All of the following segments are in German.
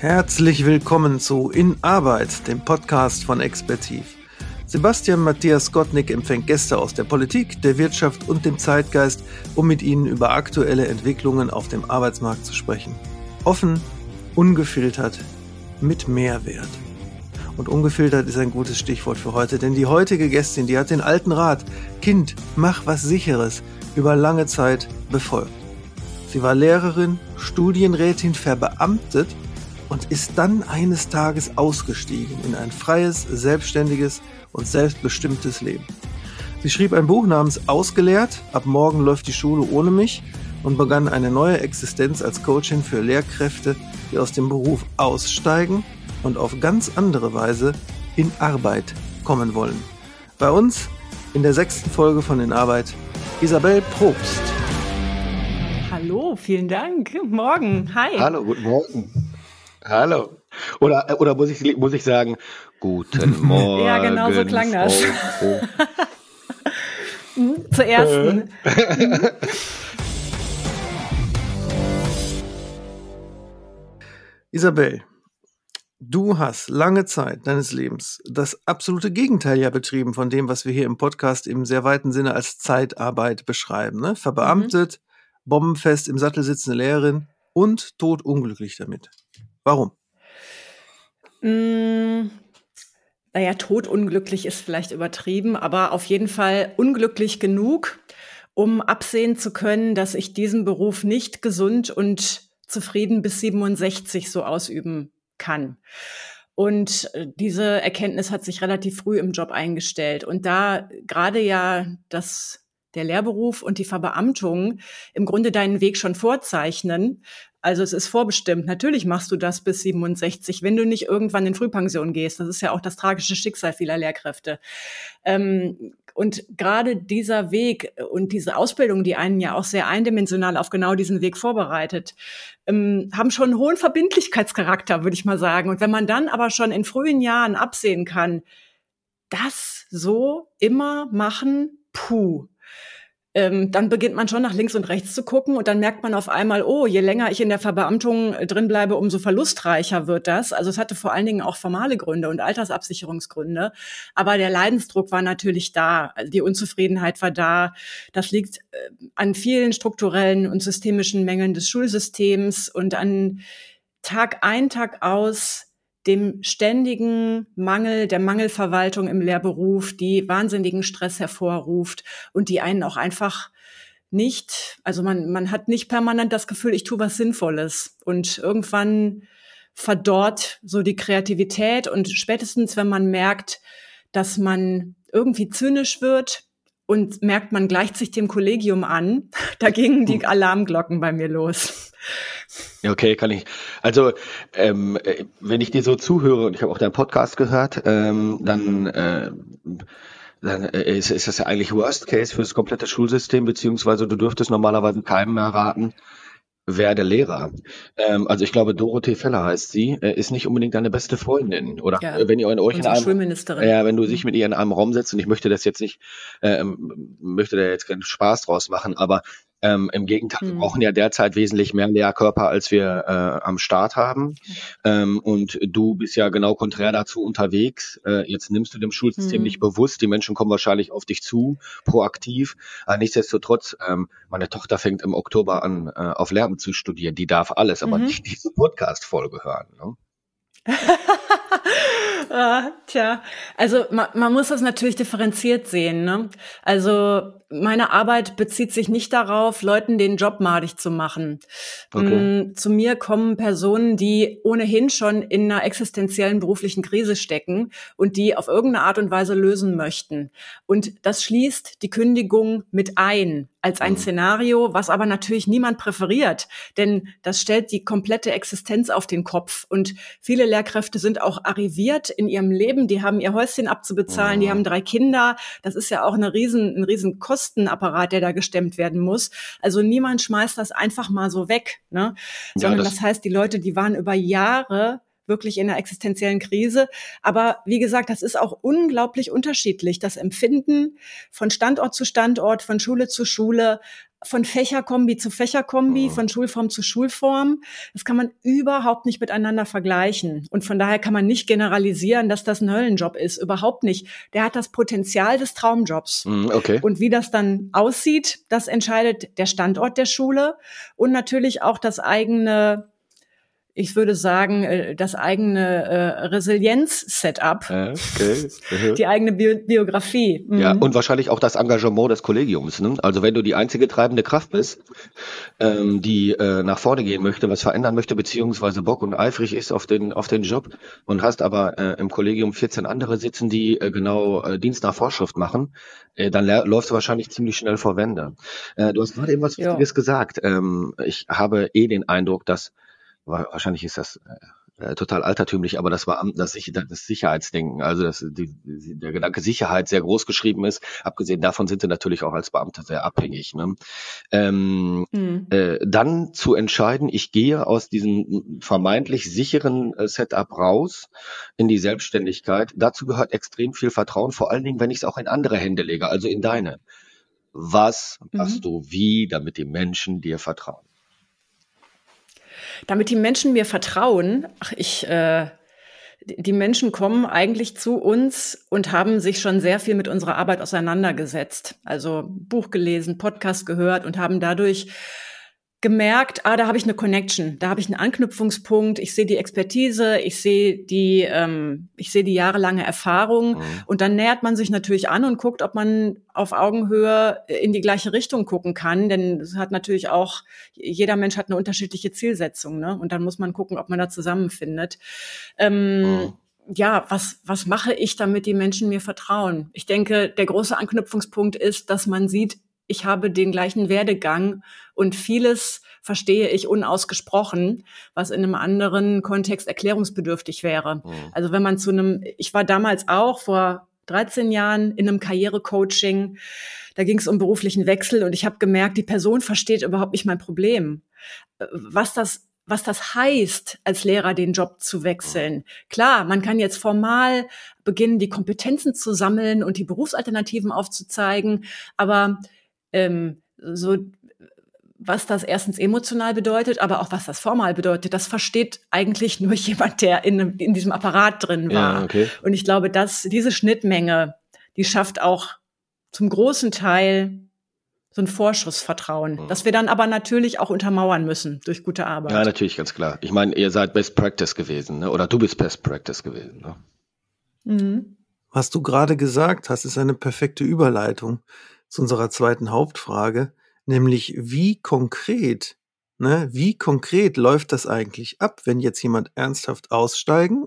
Herzlich willkommen zu In Arbeit, dem Podcast von Expertiv. Sebastian Matthias Gottnick empfängt Gäste aus der Politik, der Wirtschaft und dem Zeitgeist, um mit ihnen über aktuelle Entwicklungen auf dem Arbeitsmarkt zu sprechen. Offen, ungefiltert, mit Mehrwert. Und ungefiltert ist ein gutes Stichwort für heute, denn die heutige Gästin, die hat den alten Rat, Kind, mach was Sicheres, über lange Zeit befolgt. Sie war Lehrerin, Studienrätin, verbeamtet und ist dann eines Tages ausgestiegen in ein freies, selbstständiges und selbstbestimmtes Leben. Sie schrieb ein Buch namens Ausgelehrt, ab morgen läuft die Schule ohne mich und begann eine neue Existenz als Coachin für Lehrkräfte, die aus dem Beruf aussteigen und auf ganz andere Weise in Arbeit kommen wollen. Bei uns in der sechsten Folge von In Arbeit Isabel Probst. Hallo, vielen Dank. Morgen. Hi. Hallo, guten Morgen. Hallo. Oder, oder muss, ich, muss ich sagen, guten Morgen. ja, genau so klang das. Hm, zur ersten. Isabel, du hast lange Zeit deines Lebens das absolute Gegenteil ja betrieben von dem, was wir hier im Podcast im sehr weiten Sinne als Zeitarbeit beschreiben. Ne? Verbeamtet, mhm. bombenfest im Sattel sitzende Lehrerin und todunglücklich damit. Warum? Mm, naja, todunglücklich ist vielleicht übertrieben, aber auf jeden Fall unglücklich genug, um absehen zu können, dass ich diesen Beruf nicht gesund und zufrieden bis 67 so ausüben kann. Und äh, diese Erkenntnis hat sich relativ früh im Job eingestellt. Und da gerade ja das der Lehrberuf und die Verbeamtung im Grunde deinen Weg schon vorzeichnen, also es ist vorbestimmt. Natürlich machst du das bis 67, wenn du nicht irgendwann in Frühpension gehst. Das ist ja auch das tragische Schicksal vieler Lehrkräfte. Ähm, und gerade dieser Weg und diese Ausbildung, die einen ja auch sehr eindimensional auf genau diesen Weg vorbereitet, ähm, haben schon einen hohen Verbindlichkeitscharakter, würde ich mal sagen. Und wenn man dann aber schon in frühen Jahren absehen kann, das so immer machen, puh ähm, dann beginnt man schon nach links und rechts zu gucken und dann merkt man auf einmal, oh, je länger ich in der Verbeamtung äh, drin bleibe, umso verlustreicher wird das. Also es hatte vor allen Dingen auch formale Gründe und Altersabsicherungsgründe. Aber der Leidensdruck war natürlich da. Die Unzufriedenheit war da. Das liegt äh, an vielen strukturellen und systemischen Mängeln des Schulsystems und an Tag ein, Tag aus dem ständigen Mangel, der Mangelverwaltung im Lehrberuf, die wahnsinnigen Stress hervorruft und die einen auch einfach nicht, also man, man hat nicht permanent das Gefühl, ich tue was Sinnvolles. Und irgendwann verdorrt so die Kreativität und spätestens, wenn man merkt, dass man irgendwie zynisch wird und merkt, man gleicht sich dem Kollegium an, da gingen die Alarmglocken bei mir los. Okay, kann ich. Also, ähm, äh, wenn ich dir so zuhöre und ich habe auch deinen Podcast gehört, ähm, dann, äh, dann äh, ist, ist das ja eigentlich Worst Case für das komplette Schulsystem, beziehungsweise du dürftest normalerweise keinem mehr raten, werde Lehrer. Ähm, also ich glaube, Dorothee Feller heißt sie, äh, ist nicht unbedingt deine beste Freundin. Oder ja, wenn ihr in euch in einem, Schulministerin. Ja, wenn du sich mit ihr in einem Raum setzt und ich möchte das jetzt nicht, äh, möchte da jetzt keinen Spaß draus machen, aber ähm, Im Gegenteil, wir hm. brauchen ja derzeit wesentlich mehr Lehrkörper, als wir äh, am Start haben. Ähm, und du bist ja genau konträr dazu unterwegs. Äh, jetzt nimmst du dem Schulsystem mhm. nicht bewusst. Die Menschen kommen wahrscheinlich auf dich zu, proaktiv. Aber nichtsdestotrotz, ähm, meine Tochter fängt im Oktober an, äh, auf Lehramt zu studieren. Die darf alles, aber mhm. nicht diese Podcast-Folge hören. Ne? ah, tja, also man, man muss das natürlich differenziert sehen. Ne? Also meine Arbeit bezieht sich nicht darauf, Leuten den Job madig zu machen. Okay. Mm, zu mir kommen Personen, die ohnehin schon in einer existenziellen beruflichen Krise stecken und die auf irgendeine Art und Weise lösen möchten. Und das schließt die Kündigung mit ein als ein mhm. Szenario, was aber natürlich niemand präferiert, denn das stellt die komplette Existenz auf den Kopf. Und viele Lehrkräfte sind auch arriviert in ihrem Leben, die haben ihr Häuschen abzubezahlen, die mhm. haben drei Kinder. Das ist ja auch eine riesen, ein riesen Kostenapparat, der da gestemmt werden muss. Also niemand schmeißt das einfach mal so weg, ne? Sondern das, das heißt, die Leute, die waren über Jahre wirklich in einer existenziellen Krise. Aber wie gesagt, das ist auch unglaublich unterschiedlich. Das Empfinden von Standort zu Standort, von Schule zu Schule. von Fächerkombi zu Fächerkombi, mhm. von Schulform zu Schulform. Das kann man überhaupt nicht miteinander vergleichen. Und von daher kann man nicht generalisieren, dass das ein Höllenjob ist. Überhaupt nicht. Der hat das Potenzial des Traumjobs. Mhm, okay. Und wie das dann aussieht, das entscheidet der Standort der Schule und natürlich auch das eigene ich würde sagen, äh, das eigene äh, Resilienz-Setup, okay. die eigene Bio Biografie. Mhm. Ja, und wahrscheinlich auch das Engagement des Kollegiums. Ne? Also wenn du die einzige treibende Kraft bist, ähm, die äh, nach vorne gehen möchte, was verändern möchte, beziehungsweise Bock und eifrig ist auf den, auf den Job und hast aber äh, im Kollegium 14 andere sitzen, die äh, genau äh, Dienst nach Vorschrift machen, äh, dann läufst du wahrscheinlich ziemlich schnell vor Wände. Äh, du hast gerade eben was Wichtiges jo. gesagt. Ähm, ich habe eh den Eindruck, dass wahrscheinlich ist das äh, äh, total altertümlich, aber das war das, das Sicherheitsdenken, also dass die, der Gedanke Sicherheit sehr groß geschrieben ist. Abgesehen davon sind sie natürlich auch als Beamte sehr abhängig. Ne? Ähm, mhm. äh, dann zu entscheiden, ich gehe aus diesem vermeintlich sicheren äh, Setup raus in die Selbstständigkeit. Dazu gehört extrem viel Vertrauen, vor allen Dingen, wenn ich es auch in andere Hände lege, also in deine. Was machst mhm. du wie, damit die Menschen dir vertrauen? Damit die Menschen mir vertrauen, ach, ich, äh, die Menschen kommen eigentlich zu uns und haben sich schon sehr viel mit unserer Arbeit auseinandergesetzt. Also Buch gelesen, Podcast gehört und haben dadurch gemerkt, ah, da habe ich eine Connection, da habe ich einen Anknüpfungspunkt, ich sehe die Expertise, ich sehe die, ähm, ich sehe die jahrelange Erfahrung mhm. und dann nähert man sich natürlich an und guckt, ob man auf Augenhöhe in die gleiche Richtung gucken kann, denn es hat natürlich auch jeder Mensch hat eine unterschiedliche Zielsetzung, ne? Und dann muss man gucken, ob man da zusammenfindet. Ähm, mhm ja, was, was mache ich, damit die Menschen mir vertrauen? Ich denke, der große Anknüpfungspunkt ist, dass man sieht, ich habe den gleichen Werdegang und vieles verstehe ich unausgesprochen, was in einem anderen Kontext erklärungsbedürftig wäre. Mhm. Also wenn man zu einem, ich war damals auch vor 13 Jahren in einem Karrierecoaching, da ging es um beruflichen Wechsel und ich habe gemerkt, die Person versteht überhaupt nicht mein Problem. Was das was das heißt, als Lehrer den Job zu wechseln. Klar, man kann jetzt formal beginnen, die Kompetenzen zu sammeln und die Berufsalternativen aufzuzeigen, aber ähm, so was das erstens emotional bedeutet, aber auch was das formal bedeutet, das versteht eigentlich nur jemand, der in, in diesem Apparat drin war. Ja, okay. Und ich glaube, dass diese Schnittmenge, die schafft auch zum großen Teil so ein Vorschussvertrauen, mhm. das wir dann aber natürlich auch untermauern müssen durch gute Arbeit. Ja, natürlich, ganz klar. Ich meine, ihr seid Best Practice gewesen, ne? oder du bist Best Practice gewesen. Ne? Mhm. Was du gerade gesagt hast, ist eine perfekte Überleitung zu unserer zweiten Hauptfrage, nämlich wie konkret, ne, wie konkret läuft das eigentlich ab, wenn jetzt jemand ernsthaft aussteigen,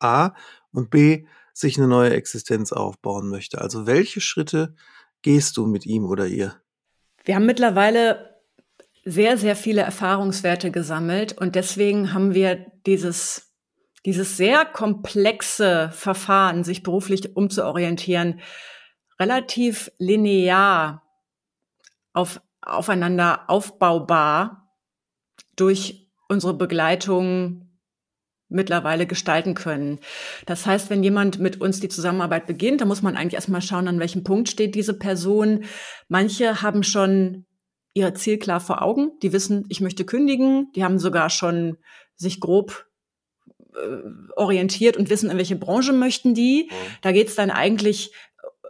A und B sich eine neue Existenz aufbauen möchte? Also welche Schritte gehst du mit ihm oder ihr? Wir haben mittlerweile sehr, sehr viele Erfahrungswerte gesammelt und deswegen haben wir dieses, dieses sehr komplexe Verfahren, sich beruflich umzuorientieren, relativ linear auf, aufeinander aufbaubar durch unsere Begleitung mittlerweile gestalten können. Das heißt, wenn jemand mit uns die Zusammenarbeit beginnt, dann muss man eigentlich erstmal schauen, an welchem Punkt steht diese Person. Manche haben schon ihr Ziel klar vor Augen. Die wissen, ich möchte kündigen. Die haben sogar schon sich grob äh, orientiert und wissen, in welche Branche möchten die. Mhm. Da geht es dann eigentlich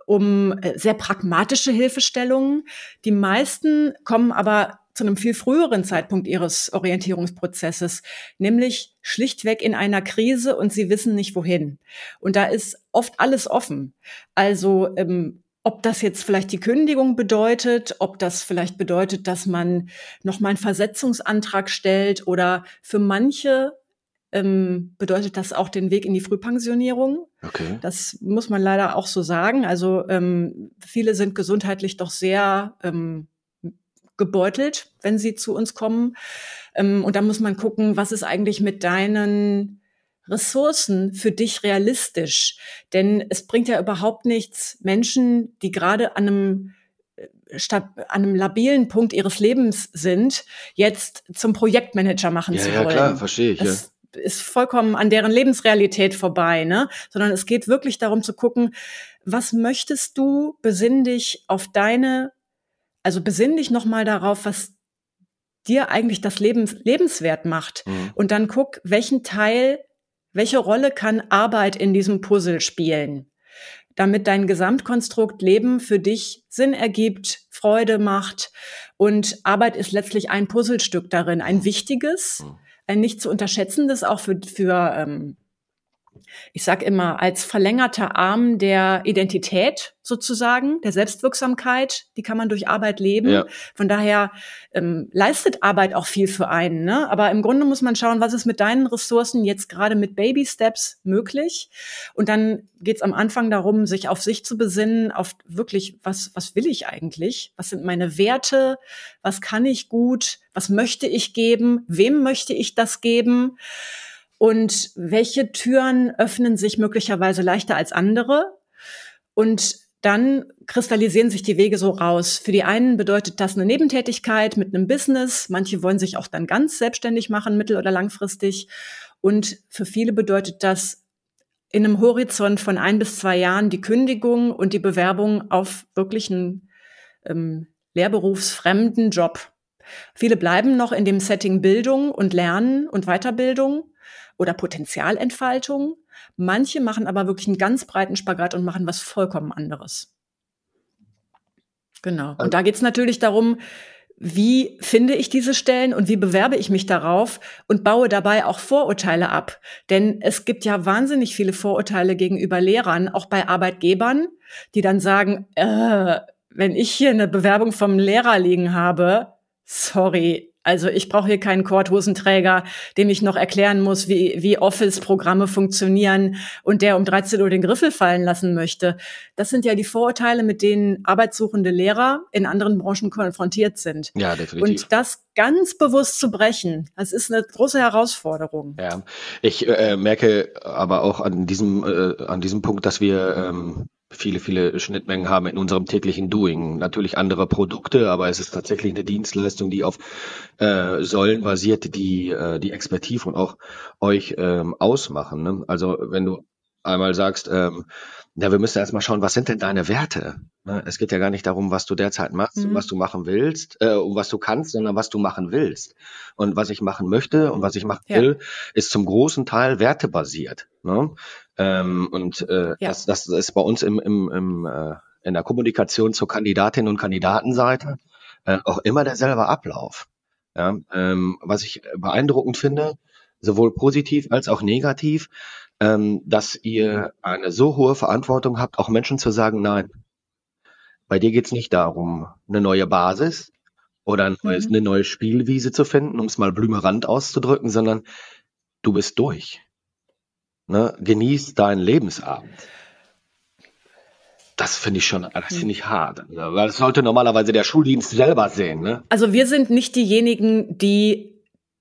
um äh, sehr pragmatische Hilfestellungen. Die meisten kommen aber zu einem viel früheren Zeitpunkt ihres Orientierungsprozesses, nämlich schlichtweg in einer Krise und sie wissen nicht wohin. Und da ist oft alles offen. Also ähm, ob das jetzt vielleicht die Kündigung bedeutet, ob das vielleicht bedeutet, dass man noch mal einen Versetzungsantrag stellt oder für manche ähm, bedeutet das auch den Weg in die Frühpensionierung. Okay. Das muss man leider auch so sagen. Also ähm, viele sind gesundheitlich doch sehr ähm, gebeutelt, wenn sie zu uns kommen. Ähm, und da muss man gucken, was ist eigentlich mit deinen Ressourcen für dich realistisch? Denn es bringt ja überhaupt nichts, Menschen, die gerade an einem äh, statt an einem labilen Punkt ihres Lebens sind, jetzt zum Projektmanager machen ja, zu wollen. Ja, klar, verstehe ich. Das, ja ist vollkommen an deren Lebensrealität vorbei, ne? Sondern es geht wirklich darum zu gucken, was möchtest du, besinn dich auf deine Also besinn dich nochmal darauf, was dir eigentlich das Leben lebenswert macht. Mhm. Und dann guck, welchen Teil, welche Rolle kann Arbeit in diesem Puzzle spielen, damit dein Gesamtkonstrukt Leben für dich Sinn ergibt, Freude macht. Und Arbeit ist letztlich ein Puzzlestück darin, ein wichtiges, mhm. Nicht zu unterschätzendes, auch für, für ähm, ich sage immer, als verlängerter Arm der Identität sozusagen, der Selbstwirksamkeit, die kann man durch Arbeit leben. Ja. Von daher ähm, leistet Arbeit auch viel für einen. Ne? Aber im Grunde muss man schauen, was ist mit deinen Ressourcen jetzt gerade mit Baby Steps möglich. Und dann geht es am Anfang darum, sich auf sich zu besinnen, auf wirklich, was, was will ich eigentlich? Was sind meine Werte? Was kann ich gut? Was möchte ich geben? Wem möchte ich das geben? Und welche Türen öffnen sich möglicherweise leichter als andere. Und dann kristallisieren sich die Wege so raus. Für die einen bedeutet das eine Nebentätigkeit mit einem Business. Manche wollen sich auch dann ganz selbstständig machen, mittel- oder langfristig. Und für viele bedeutet das in einem Horizont von ein bis zwei Jahren die Kündigung und die Bewerbung auf wirklich einen ähm, lehrberufsfremden Job. Viele bleiben noch in dem Setting Bildung und Lernen und Weiterbildung oder Potenzialentfaltung. Manche machen aber wirklich einen ganz breiten Spagat und machen was vollkommen anderes. Genau. Und da geht es natürlich darum, wie finde ich diese Stellen und wie bewerbe ich mich darauf und baue dabei auch Vorurteile ab. Denn es gibt ja wahnsinnig viele Vorurteile gegenüber Lehrern, auch bei Arbeitgebern, die dann sagen, äh, wenn ich hier eine Bewerbung vom Lehrer liegen habe, sorry, also ich brauche hier keinen Korthosenträger, dem ich noch erklären muss, wie, wie Office-Programme funktionieren und der um 13 Uhr den Griffel fallen lassen möchte. Das sind ja die Vorurteile, mit denen arbeitssuchende Lehrer in anderen Branchen konfrontiert sind. Ja, definitiv. Und das ganz bewusst zu brechen, das ist eine große Herausforderung. Ja, ich äh, merke aber auch an diesem, äh, an diesem Punkt, dass wir ähm, viele, viele Schnittmengen haben in unserem täglichen Doing. Natürlich andere Produkte, aber es ist tatsächlich eine Dienstleistung, die auf äh, Säulen basiert, die äh, die Expertise und auch euch ähm, ausmachen. Ne? Also wenn du einmal sagst, ähm, ja, wir müssen erstmal schauen, was sind denn deine Werte? Ne? Es geht ja gar nicht darum, was du derzeit machst mhm. und was du machen willst äh, und was du kannst, sondern was du machen willst. Und was ich machen möchte und was ich machen ja. will, ist zum großen Teil wertebasiert. Ne? Ähm, und äh, ja. das, das ist bei uns im, im, im, äh, in der Kommunikation zur Kandidatin und Kandidatenseite äh, auch immer derselbe Ablauf. Ja? Ähm, was ich beeindruckend finde, sowohl positiv als auch negativ, ähm, dass ihr eine so hohe Verantwortung habt, auch Menschen zu sagen, nein, bei dir geht's nicht darum, eine neue Basis oder ein neues, mhm. eine neue Spielwiese zu finden, um es mal blümerant auszudrücken, sondern du bist durch. Ne? Genieß deinen Lebensabend. Das finde ich schon, das finde ich hart. Weil das sollte normalerweise der Schuldienst selber sehen. Ne? Also wir sind nicht diejenigen, die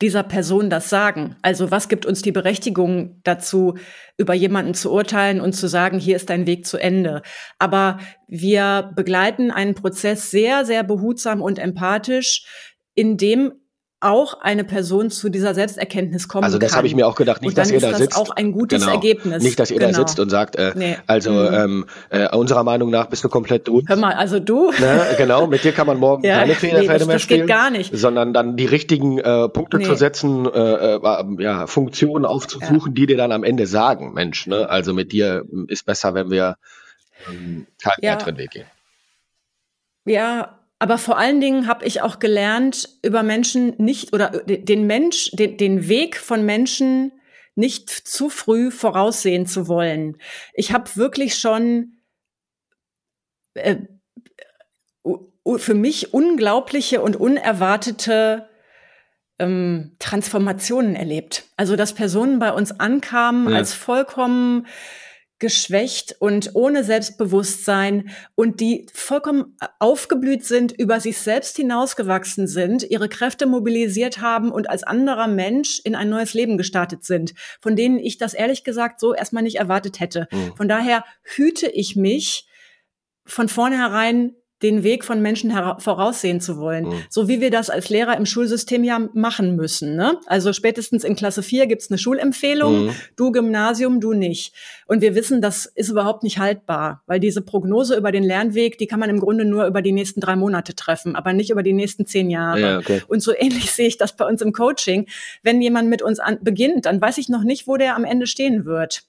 dieser Person das sagen? Also was gibt uns die Berechtigung dazu, über jemanden zu urteilen und zu sagen, hier ist dein Weg zu Ende? Aber wir begleiten einen Prozess sehr, sehr behutsam und empathisch, in dem auch eine Person zu dieser Selbsterkenntnis kommen Also das habe ich mir auch gedacht, nicht, dass ihr da sitzt. auch ein gutes genau. Ergebnis. Nicht, dass ihr genau. da sitzt und sagt, äh, nee. also mhm. ähm, äh, unserer Meinung nach bist du komplett durch. Hör mal, also du. Ne, genau, mit dir kann man morgen ja, keine Fehlerfälle nee, mehr spielen. Das geht gar nicht. Sondern dann die richtigen äh, Punkte nee. zu setzen, äh, äh, ja, Funktionen aufzusuchen, ja. die dir dann am Ende sagen, Mensch, ne, also mit dir ist besser, wenn wir ähm, keinen ja. weiteren Weg gehen. Ja, aber vor allen Dingen habe ich auch gelernt, über Menschen nicht oder den Mensch, den, den Weg von Menschen nicht zu früh voraussehen zu wollen. Ich habe wirklich schon äh, für mich unglaubliche und unerwartete ähm, Transformationen erlebt. Also dass Personen bei uns ankamen ja. als vollkommen geschwächt und ohne Selbstbewusstsein und die vollkommen aufgeblüht sind, über sich selbst hinausgewachsen sind, ihre Kräfte mobilisiert haben und als anderer Mensch in ein neues Leben gestartet sind, von denen ich das ehrlich gesagt so erstmal nicht erwartet hätte. Mhm. Von daher hüte ich mich von vornherein den Weg von Menschen voraussehen zu wollen. Mhm. So wie wir das als Lehrer im Schulsystem ja machen müssen. Ne? Also spätestens in Klasse 4 gibt's eine Schulempfehlung, mhm. du Gymnasium, du nicht. Und wir wissen, das ist überhaupt nicht haltbar, weil diese Prognose über den Lernweg, die kann man im Grunde nur über die nächsten drei Monate treffen, aber nicht über die nächsten zehn Jahre. Ja, okay. Und so ähnlich sehe ich das bei uns im Coaching. Wenn jemand mit uns an, beginnt, dann weiß ich noch nicht, wo der am Ende stehen wird.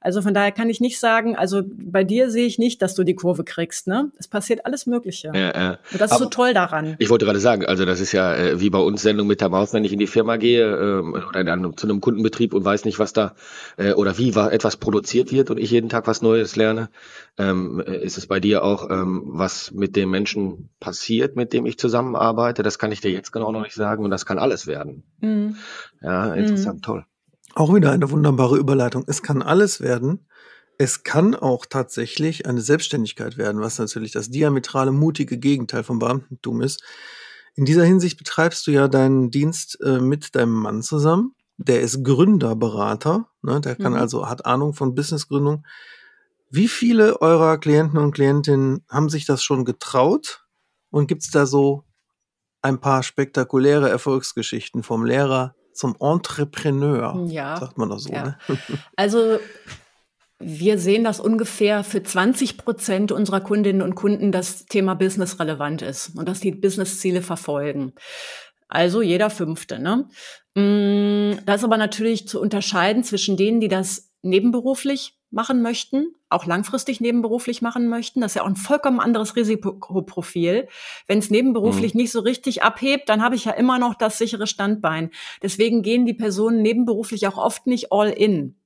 Also von daher kann ich nicht sagen, also bei dir sehe ich nicht, dass du die Kurve kriegst. Ne? Es passiert alles Mögliche. Ja, ja. Und das ist so toll daran. Ich wollte gerade sagen, also das ist ja äh, wie bei uns Sendung mit der Maus, wenn ich in die Firma gehe äh, oder in einem, zu einem Kundenbetrieb und weiß nicht, was da äh, oder wie war, etwas produziert wird und ich jeden Tag was Neues lerne, ähm, ist es bei dir auch, ähm, was mit dem Menschen passiert, mit dem ich zusammenarbeite. Das kann ich dir jetzt genau noch nicht sagen und das kann alles werden. Mhm. Ja, interessant, mhm. toll. Auch wieder eine wunderbare Überleitung. Es kann alles werden. Es kann auch tatsächlich eine Selbstständigkeit werden, was natürlich das diametrale mutige Gegenteil vom Beamtentum ist. In dieser Hinsicht betreibst du ja deinen Dienst äh, mit deinem Mann zusammen. Der ist Gründerberater, ne? der kann mhm. also, hat Ahnung von Businessgründung. Wie viele eurer Klienten und Klientinnen haben sich das schon getraut? Und gibt's da so ein paar spektakuläre Erfolgsgeschichten vom Lehrer zum Entrepreneur, ja. sagt man doch so. Ja. Ne? Also wir sehen, dass ungefähr für 20 Prozent unserer Kundinnen und Kunden das Thema Business relevant ist und dass die Businessziele verfolgen. Also jeder Fünfte. Ne? Mm, da ist aber natürlich zu unterscheiden zwischen denen, die das nebenberuflich machen möchten, auch langfristig nebenberuflich machen möchten. Das ist ja auch ein vollkommen anderes Risikoprofil. Wenn es nebenberuflich mhm. nicht so richtig abhebt, dann habe ich ja immer noch das sichere Standbein. Deswegen gehen die Personen nebenberuflich auch oft nicht all in.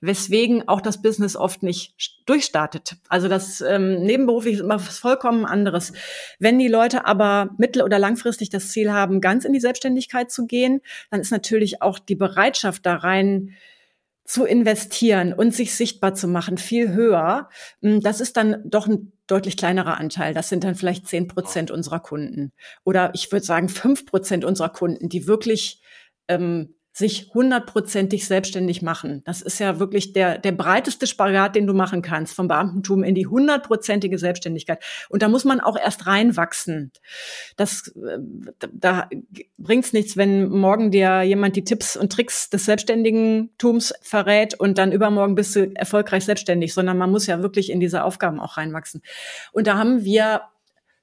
Weswegen auch das Business oft nicht durchstartet. Also das ähm, nebenberuflich ist immer was vollkommen anderes. Wenn die Leute aber mittel- oder langfristig das Ziel haben, ganz in die Selbstständigkeit zu gehen, dann ist natürlich auch die Bereitschaft da rein, zu investieren und sich sichtbar zu machen, viel höher. Hm, das ist dann doch ein deutlich kleinerer Anteil. Das sind dann vielleicht zehn Prozent unserer Kunden. Oder ich würde sagen fünf Prozent unserer Kunden, die wirklich ähm, sich hundertprozentig selbstständig machen. Das ist ja wirklich der, der breiteste Spagat, den du machen kannst, vom Beamtentum in die hundertprozentige Selbstständigkeit. Und da muss man auch erst reinwachsen. Das, äh, da bringt's nichts, wenn morgen dir jemand die Tipps und Tricks des Selbstständigentums verrät und dann übermorgen bist du erfolgreich selbstständig, sondern man muss ja wirklich in diese Aufgaben auch reinwachsen. Und da haben wir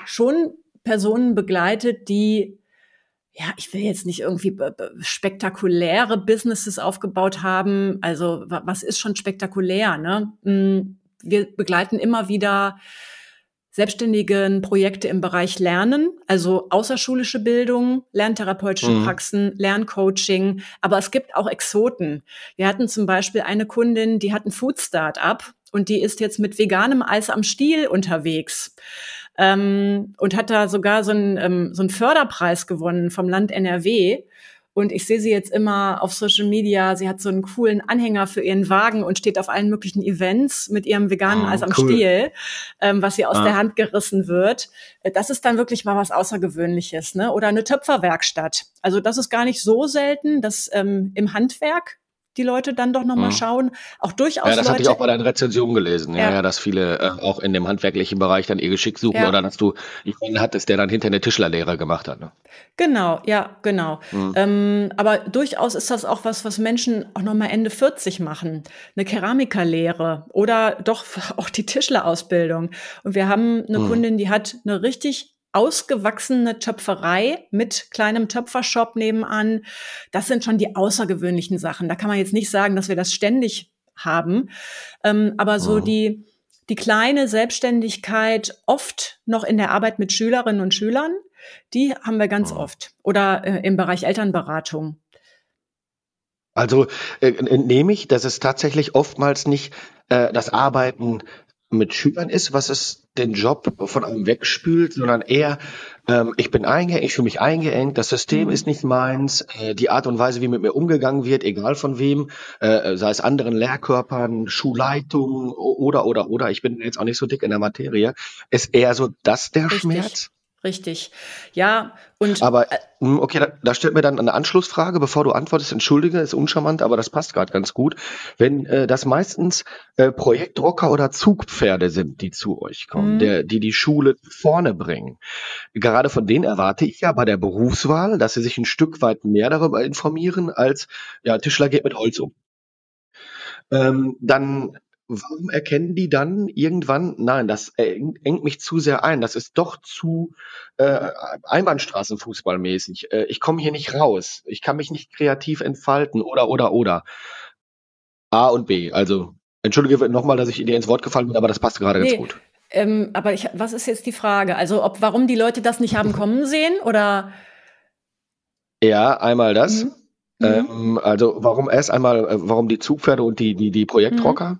schon Personen begleitet, die ja, ich will jetzt nicht irgendwie spektakuläre Businesses aufgebaut haben. Also was ist schon spektakulär? Ne? Hm, wir begleiten immer wieder selbstständigen Projekte im Bereich Lernen, also außerschulische Bildung, lerntherapeutische mhm. Praxen, Lerncoaching, aber es gibt auch Exoten. Wir hatten zum Beispiel eine Kundin, die hat ein Food Start-up und die ist jetzt mit veganem Eis am Stiel unterwegs ähm, und hat da sogar so einen, ähm, so einen Förderpreis gewonnen vom Land NRW. Und ich sehe sie jetzt immer auf Social Media. Sie hat so einen coolen Anhänger für ihren Wagen und steht auf allen möglichen Events mit ihrem veganen oh, Eis am cool. Stiel, ähm, was ihr aus ah. der Hand gerissen wird. Äh, das ist dann wirklich mal was Außergewöhnliches, ne? Oder eine Töpferwerkstatt. Also das ist gar nicht so selten, dass ähm, im Handwerk die Leute dann doch nochmal mhm. schauen. Auch durchaus. Ja, das hatte ich auch bei deinen Rezensionen gelesen. Ja, ja, ja dass viele äh, auch in dem handwerklichen Bereich dann ihr Geschick suchen ja. oder dass du jemanden hattest, der dann hinter eine Tischlerlehre gemacht hat. Ne? Genau, ja, genau. Mhm. Ähm, aber durchaus ist das auch was, was Menschen auch nochmal Ende 40 machen. Eine Keramikerlehre oder doch auch die Tischlerausbildung. Und wir haben eine mhm. Kundin, die hat eine richtig ausgewachsene Töpferei mit kleinem Töpfershop nebenan. Das sind schon die außergewöhnlichen Sachen. Da kann man jetzt nicht sagen, dass wir das ständig haben. Ähm, aber so oh. die, die kleine Selbstständigkeit oft noch in der Arbeit mit Schülerinnen und Schülern, die haben wir ganz oh. oft. Oder äh, im Bereich Elternberatung. Also äh, entnehme ich, dass es tatsächlich oftmals nicht äh, das Arbeiten mit Schülern ist, was es den Job von einem wegspült, sondern eher, ähm, ich bin eingeengt, ich fühle mich eingeengt, das System ist nicht meins, äh, die Art und Weise, wie mit mir umgegangen wird, egal von wem, äh, sei es anderen Lehrkörpern, Schulleitungen oder, oder, oder, ich bin jetzt auch nicht so dick in der Materie, ist eher so das der Richtig. Schmerz? Richtig. Ja, und. Aber, äh, hm, okay, da, da, stellt mir dann eine Anschlussfrage, bevor du antwortest. Entschuldige, ist uncharmant, aber das passt gerade ganz gut. Wenn äh, das meistens äh, Projektrocker oder Zugpferde sind, die zu euch kommen, mhm. der, die die Schule vorne bringen. Gerade von denen erwarte ich ja bei der Berufswahl, dass sie sich ein Stück weit mehr darüber informieren, als, ja, Tischler geht mit Holz um. Ähm, dann warum erkennen die dann irgendwann, nein, das engt mich zu sehr ein, das ist doch zu äh, Einbahnstraßenfußballmäßig. Äh, ich komme hier nicht raus, ich kann mich nicht kreativ entfalten oder oder oder. A und B, also entschuldige nochmal, dass ich dir ins Wort gefallen bin, aber das passt gerade nee, ganz gut. Ähm, aber ich, was ist jetzt die Frage? Also ob warum die Leute das nicht haben kommen sehen oder? Ja, einmal das. Mhm. Mhm. Ähm, also warum erst einmal, äh, warum die Zugpferde und die, die, die Projektrocker? Mhm.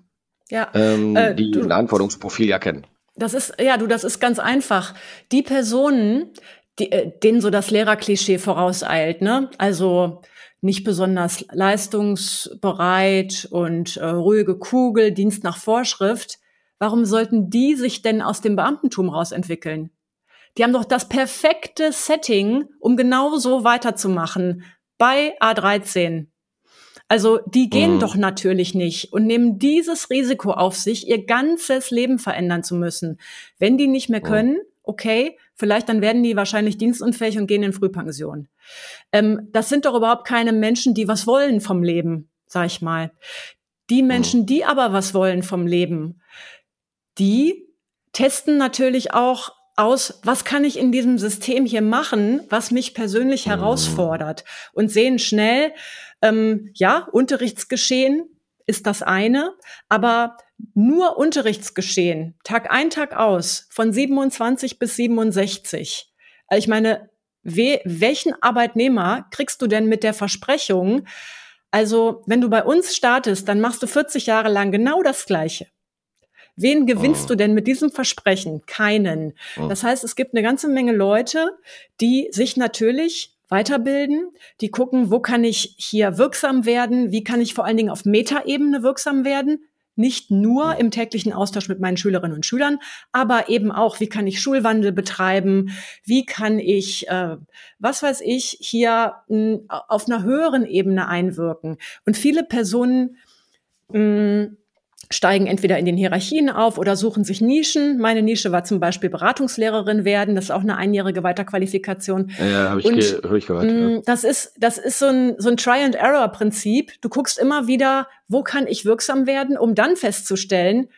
Ja. Ähm, äh, die ein Anforderungsprofil ja kennen. Das ist, ja, du, das ist ganz einfach. Die Personen, die, äh, denen so das Lehrerklischee vorauseilt, ne? Also nicht besonders leistungsbereit und äh, ruhige Kugel, Dienst nach Vorschrift. Warum sollten die sich denn aus dem Beamtentum rausentwickeln? Die haben doch das perfekte Setting, um genau so weiterzumachen bei A13. Also die gehen mhm. doch natürlich nicht und nehmen dieses Risiko auf sich, ihr ganzes Leben verändern zu müssen. Wenn die nicht mehr mhm. können, okay, vielleicht dann werden die wahrscheinlich dienstunfähig und gehen in Frühpension. Ähm, das sind doch überhaupt keine Menschen, die was wollen vom Leben, sag ich mal. Die mhm. Menschen, die aber was wollen vom Leben, die testen natürlich auch aus, was kann ich in diesem System hier machen, was mich persönlich mhm. herausfordert und sehen schnell, ähm, ja, Unterrichtsgeschehen ist das eine, aber nur Unterrichtsgeschehen, Tag ein, Tag aus, von 27 bis 67. Also ich meine, we welchen Arbeitnehmer kriegst du denn mit der Versprechung, also wenn du bei uns startest, dann machst du 40 Jahre lang genau das Gleiche. Wen gewinnst oh. du denn mit diesem Versprechen? Keinen. Oh. Das heißt, es gibt eine ganze Menge Leute, die sich natürlich weiterbilden, die gucken, wo kann ich hier wirksam werden, wie kann ich vor allen Dingen auf Metaebene wirksam werden, nicht nur im täglichen Austausch mit meinen Schülerinnen und Schülern, aber eben auch, wie kann ich Schulwandel betreiben, wie kann ich, äh, was weiß ich, hier mh, auf einer höheren Ebene einwirken. Und viele Personen mh, steigen entweder in den Hierarchien auf oder suchen sich Nischen. Meine Nische war zum Beispiel Beratungslehrerin werden. Das ist auch eine einjährige Weiterqualifikation. Ja, habe ich, ge hab ich gehört. Ja. Mm, das ist, das ist so ein, so ein Try-and-Error-Prinzip. Du guckst immer wieder, wo kann ich wirksam werden, um dann festzustellen,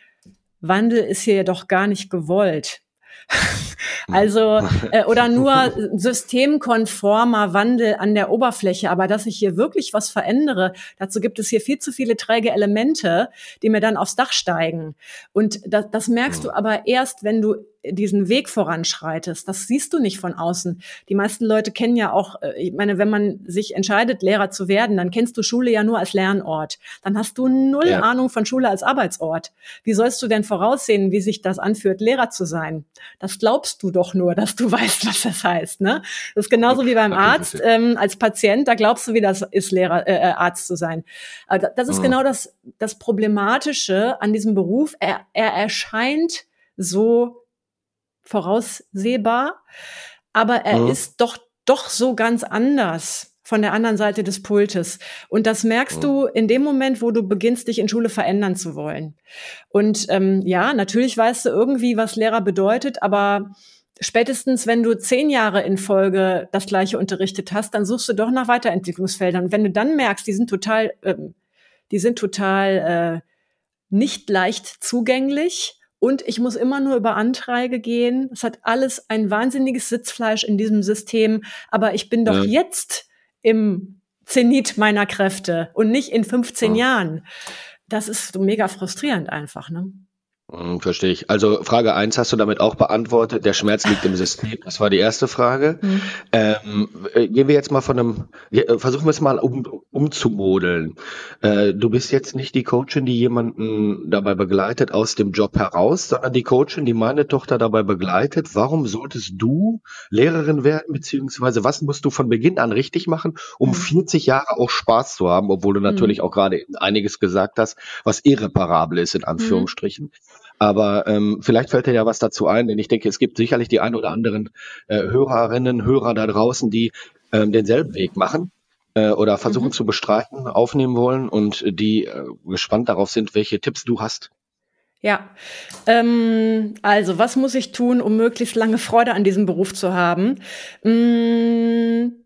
Wandel ist hier doch gar nicht gewollt. also äh, oder nur systemkonformer Wandel an der Oberfläche, aber dass ich hier wirklich was verändere, dazu gibt es hier viel zu viele träge Elemente, die mir dann aufs Dach steigen. Und das, das merkst du aber erst, wenn du diesen Weg voranschreitest. Das siehst du nicht von außen. Die meisten Leute kennen ja auch, äh, ich meine, wenn man sich entscheidet, Lehrer zu werden, dann kennst du Schule ja nur als Lernort. Dann hast du null ja. Ahnung von Schule als Arbeitsort. Wie sollst du denn voraussehen, wie sich das anfühlt, Lehrer zu sein? Das glaubst du doch nur, dass du weißt, was das heißt. Ne? Das ist genauso wie beim Arzt. Ähm, als Patient, da glaubst du, wie das ist, Lehrer, äh, äh Arzt zu sein. Aber das ist mhm. genau das, das Problematische an diesem Beruf. Er, er erscheint so voraussehbar, aber er mhm. ist doch doch so ganz anders von der anderen Seite des Pultes. Und das merkst mhm. du in dem Moment, wo du beginnst, dich in Schule verändern zu wollen. Und ähm, ja, natürlich weißt du irgendwie, was Lehrer bedeutet, aber spätestens, wenn du zehn Jahre in Folge das gleiche unterrichtet hast, dann suchst du doch nach Weiterentwicklungsfeldern. Und wenn du dann merkst, die sind total, ähm, die sind total äh, nicht leicht zugänglich, und ich muss immer nur über Anträge gehen. Es hat alles ein wahnsinniges Sitzfleisch in diesem System. Aber ich bin doch ja. jetzt im Zenit meiner Kräfte und nicht in 15 ja. Jahren. Das ist so mega frustrierend einfach, ne? Hm, verstehe ich. Also Frage eins hast du damit auch beantwortet. Der Schmerz liegt im System. Das war die erste Frage. Mhm. Ähm, äh, gehen wir jetzt mal von einem, äh, versuchen wir es mal um, umzumodeln. Äh, du bist jetzt nicht die Coachin, die jemanden dabei begleitet aus dem Job heraus, sondern die Coachin, die meine Tochter dabei begleitet. Warum solltest du Lehrerin werden, beziehungsweise was musst du von Beginn an richtig machen, um mhm. 40 Jahre auch Spaß zu haben, obwohl du natürlich mhm. auch gerade einiges gesagt hast, was irreparabel ist, in Anführungsstrichen. Aber ähm, vielleicht fällt dir ja was dazu ein, denn ich denke, es gibt sicherlich die ein oder anderen äh, Hörerinnen, Hörer da draußen, die ähm, denselben Weg machen äh, oder versuchen mhm. zu bestreiten, aufnehmen wollen und die äh, gespannt darauf sind, welche Tipps du hast. Ja, ähm, also was muss ich tun, um möglichst lange Freude an diesem Beruf zu haben? Hm,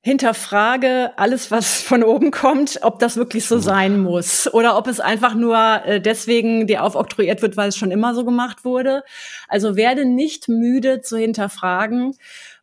hinterfrage alles, was von oben kommt, ob das wirklich so sein muss oder ob es einfach nur äh, deswegen dir aufoktroyiert wird, weil es schon immer so gemacht wurde. Also werde nicht müde zu hinterfragen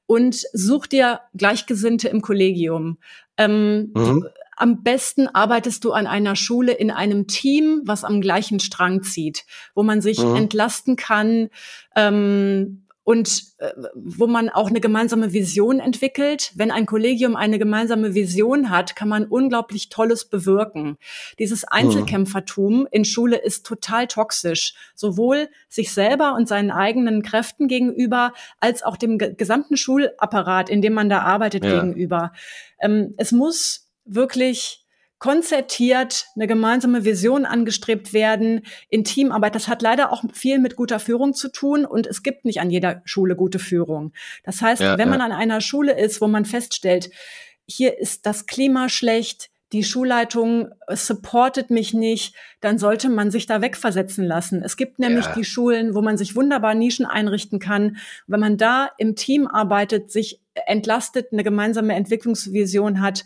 und such dir Gleichgesinnte im Kollegium. Ähm, mhm. Am besten arbeitest du an einer Schule in einem Team, was am gleichen Strang zieht, wo man sich mhm. entlasten kann, ähm, und äh, wo man auch eine gemeinsame Vision entwickelt. Wenn ein Kollegium eine gemeinsame Vision hat, kann man unglaublich Tolles bewirken. Dieses hm. Einzelkämpfertum in Schule ist total toxisch, sowohl sich selber und seinen eigenen Kräften gegenüber, als auch dem gesamten Schulapparat, in dem man da arbeitet, ja. gegenüber. Ähm, es muss wirklich konzertiert eine gemeinsame Vision angestrebt werden in Teamarbeit. Das hat leider auch viel mit guter Führung zu tun und es gibt nicht an jeder Schule gute Führung. Das heißt, ja, wenn man an einer Schule ist, wo man feststellt, hier ist das Klima schlecht, die Schulleitung supportet mich nicht, dann sollte man sich da wegversetzen lassen. Es gibt nämlich ja. die Schulen, wo man sich wunderbar Nischen einrichten kann. Wenn man da im Team arbeitet, sich entlastet, eine gemeinsame Entwicklungsvision hat,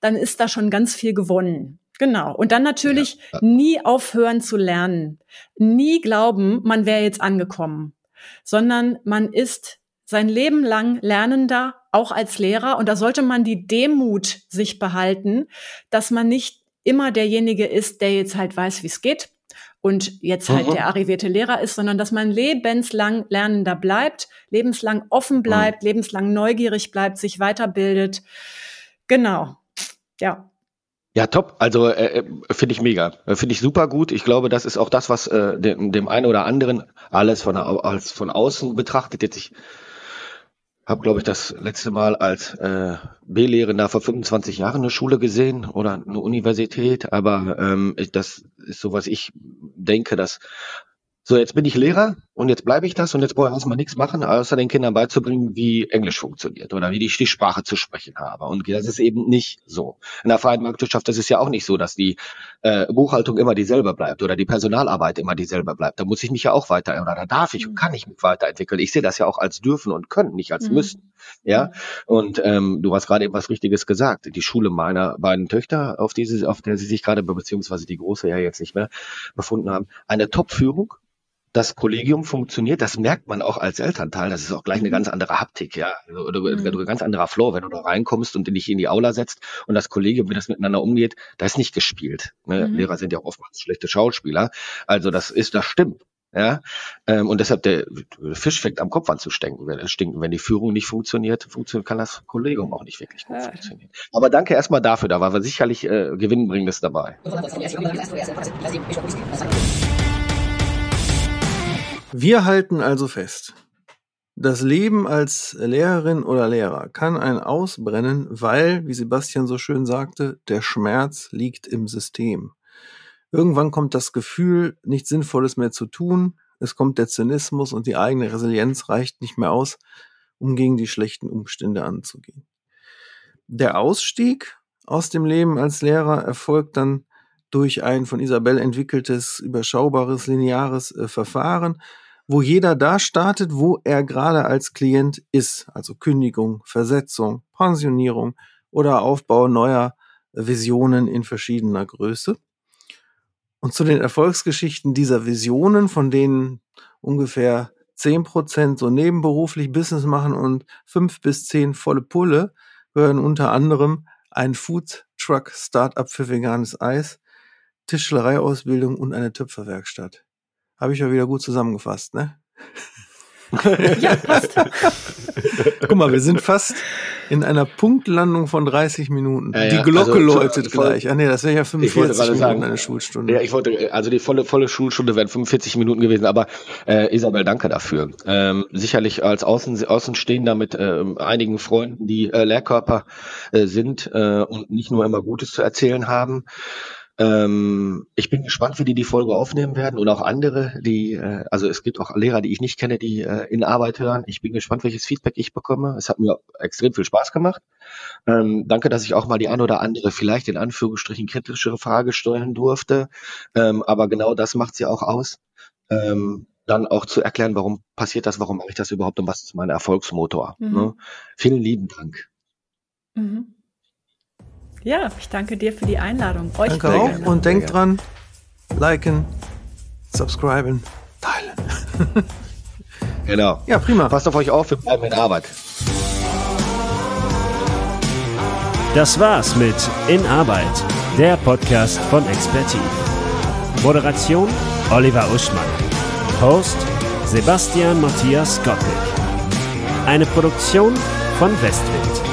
dann ist da schon ganz viel gewonnen. Genau. Und dann natürlich ja. nie aufhören zu lernen. Nie glauben, man wäre jetzt angekommen, sondern man ist sein Leben lang Lernender, auch als Lehrer. Und da sollte man die Demut sich behalten, dass man nicht immer derjenige ist, der jetzt halt weiß, wie es geht und jetzt halt mhm. der arrivierte Lehrer ist, sondern dass man lebenslang Lernender bleibt, lebenslang offen mhm. bleibt, mhm. lebenslang neugierig bleibt, sich weiterbildet. Genau. Ja. Ja, top. Also äh, äh finde ich mega. Äh, finde ich super gut. Ich glaube, das ist auch das, was äh, dem, dem einen oder anderen alles von, als von außen betrachtet jetzt ich habe, glaube ich, das letzte Mal als äh, B-Lehrender vor 25 Jahren eine Schule gesehen oder eine Universität, aber ähm, das ist so, was ich denke, dass so, jetzt bin ich Lehrer und jetzt bleibe ich das und jetzt brauche ich erstmal nichts machen, außer den Kindern beizubringen, wie Englisch funktioniert oder wie ich die Sprache zu sprechen habe. Und das ist eben nicht so. In der freien Marktwirtschaft das ist ja auch nicht so, dass die äh, Buchhaltung immer dieselbe bleibt oder die Personalarbeit immer dieselbe bleibt. Da muss ich mich ja auch weiter oder da darf ich und kann ich mich weiterentwickeln. Ich sehe das ja auch als dürfen und können, nicht als mhm. müssen. Ja, und ähm, du hast gerade eben was Richtiges gesagt. Die Schule meiner beiden Töchter, auf diese, auf der sie sich gerade beziehungsweise die große ja jetzt nicht mehr befunden haben, eine Top-Führung das Kollegium funktioniert, das merkt man auch als Elternteil. Das ist auch gleich eine mhm. ganz andere Haptik, ja. Oder, mhm. ein ganz anderer Flow, wenn du da reinkommst und dich in die Aula setzt und das Kollegium, wie das miteinander umgeht, da ist nicht gespielt. Ne? Mhm. Lehrer sind ja auch oftmals schlechte Schauspieler. Also das ist, das stimmt. Ja, ähm, und deshalb der Fisch fängt am Kopf an zu stinken. Wenn, stinken. wenn die Führung nicht funktioniert, funktioniert, kann das Kollegium auch nicht wirklich gut ja. funktionieren. Aber danke erstmal dafür, da war sicherlich äh, Gewinnbringendes dabei. Wir halten also fest, das Leben als Lehrerin oder Lehrer kann ein ausbrennen, weil, wie Sebastian so schön sagte, der Schmerz liegt im System. Irgendwann kommt das Gefühl, nichts Sinnvolles mehr zu tun, es kommt der Zynismus und die eigene Resilienz reicht nicht mehr aus, um gegen die schlechten Umstände anzugehen. Der Ausstieg aus dem Leben als Lehrer erfolgt dann durch ein von Isabel entwickeltes, überschaubares, lineares äh, Verfahren, wo jeder da startet, wo er gerade als Klient ist, also Kündigung, Versetzung, Pensionierung oder Aufbau neuer Visionen in verschiedener Größe. Und zu den Erfolgsgeschichten dieser Visionen, von denen ungefähr zehn Prozent so nebenberuflich Business machen und fünf bis zehn volle Pulle, gehören unter anderem ein Food Truck Startup für veganes Eis, Tischlereiausbildung und eine Töpferwerkstatt. Habe ich ja wieder gut zusammengefasst, ne? ja, passt. Guck mal, wir sind fast in einer Punktlandung von 30 Minuten. Ja, ja. Die Glocke also, läutet voll, gleich. Ah nee, das wäre ja 45 Minuten sagen, eine Schulstunde. Ja, ich wollte, also die volle, volle Schulstunde wären 45 Minuten gewesen, aber äh, Isabel, danke dafür. Ähm, sicherlich als Außen, Außenstehender mit äh, einigen Freunden, die äh, Lehrkörper äh, sind äh, und nicht nur immer Gutes zu erzählen haben Ähm, ich bin gespannt, wie die die Folge aufnehmen werden und auch andere, die, äh, also es gibt auch Lehrer, die ich nicht kenne, die äh, in Arbeit hören. Ich bin gespannt, welches Feedback ich bekomme. Es hat mir extrem viel Spaß gemacht. Ähm, danke, dass ich auch mal die ein oder andere vielleicht in Anführungsstrichen kritischere Frage stellen durfte. Ähm, aber genau das macht sie auch aus. Ähm, dann auch zu erklären, warum passiert das, warum mache ich das überhaupt und was ist mein Erfolgsmotor. Mhm. Ne? Vielen lieben Dank. Mhm. Ja, ich danke dir für die Einladung. Euch danke auch gerne. und denkt dran, liken, subscriben, teilen. genau. Ja, prima. Passt auf euch auf, wir bleiben in Arbeit. Das war's mit In Arbeit, der Podcast von Expertiv. Moderation Oliver Uschmann. Host Sebastian Matthias Gottlieb. Eine Produktion von Westwind.